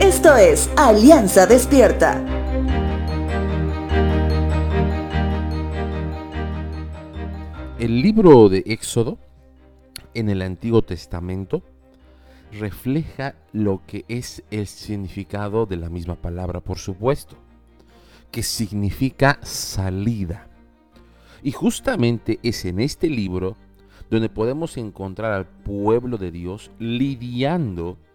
Esto es Alianza Despierta. El libro de Éxodo en el Antiguo Testamento refleja lo que es el significado de la misma palabra, por supuesto, que significa salida. Y justamente es en este libro donde podemos encontrar al pueblo de Dios lidiando con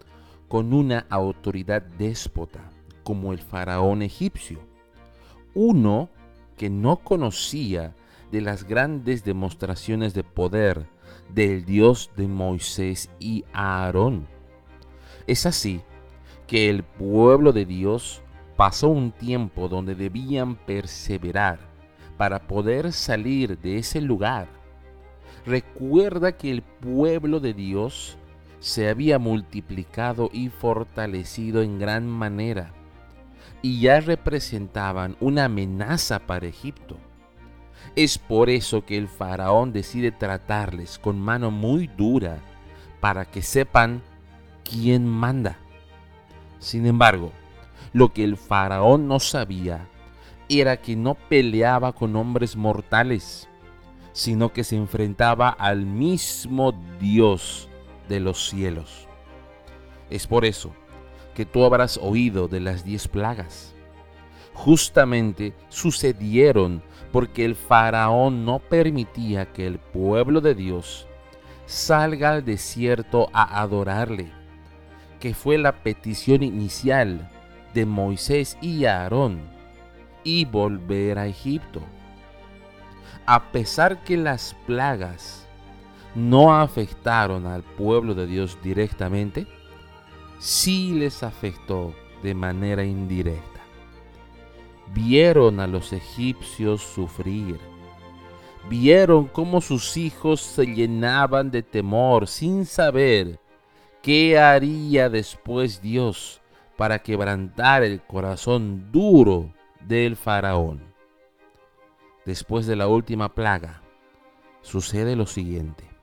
una autoridad déspota como el faraón egipcio, uno que no conocía de las grandes demostraciones de poder del Dios de Moisés y Aarón. Es así que el pueblo de Dios pasó un tiempo donde debían perseverar para poder salir de ese lugar. Recuerda que el pueblo de Dios se había multiplicado y fortalecido en gran manera y ya representaban una amenaza para Egipto. Es por eso que el faraón decide tratarles con mano muy dura para que sepan quién manda. Sin embargo, lo que el faraón no sabía era que no peleaba con hombres mortales, sino que se enfrentaba al mismo Dios de los cielos. Es por eso que tú habrás oído de las diez plagas. Justamente sucedieron porque el faraón no permitía que el pueblo de Dios salga al desierto a adorarle, que fue la petición inicial de Moisés y Aarón, y volver a Egipto. A pesar que las plagas no afectaron al pueblo de Dios directamente, sí les afectó de manera indirecta. Vieron a los egipcios sufrir. Vieron cómo sus hijos se llenaban de temor sin saber qué haría después Dios para quebrantar el corazón duro del faraón. Después de la última plaga, sucede lo siguiente.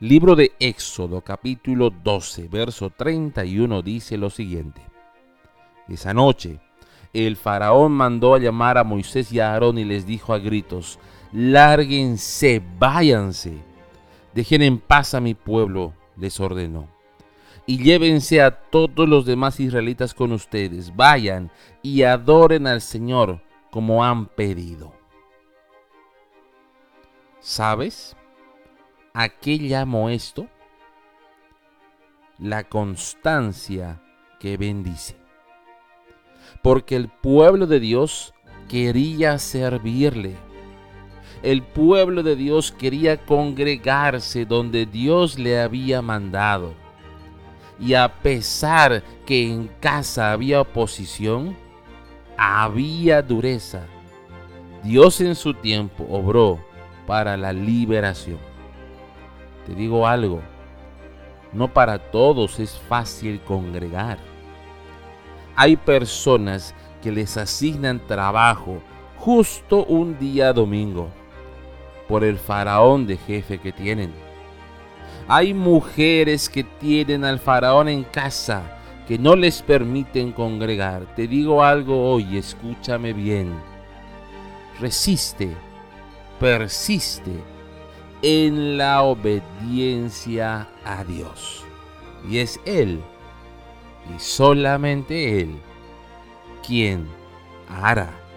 Libro de Éxodo capítulo 12, verso 31 dice lo siguiente. Esa noche el faraón mandó a llamar a Moisés y a Aarón y les dijo a gritos, lárguense, váyanse, dejen en paz a mi pueblo, les ordenó. Y llévense a todos los demás israelitas con ustedes, vayan y adoren al Señor como han pedido. ¿Sabes? ¿A qué llamo esto? La constancia que bendice. Porque el pueblo de Dios quería servirle. El pueblo de Dios quería congregarse donde Dios le había mandado. Y a pesar que en casa había oposición, había dureza. Dios en su tiempo obró para la liberación. Te digo algo, no para todos es fácil congregar. Hay personas que les asignan trabajo justo un día domingo por el faraón de jefe que tienen. Hay mujeres que tienen al faraón en casa que no les permiten congregar. Te digo algo hoy, escúchame bien. Resiste, persiste en la obediencia a Dios. Y es Él, y solamente Él, quien hará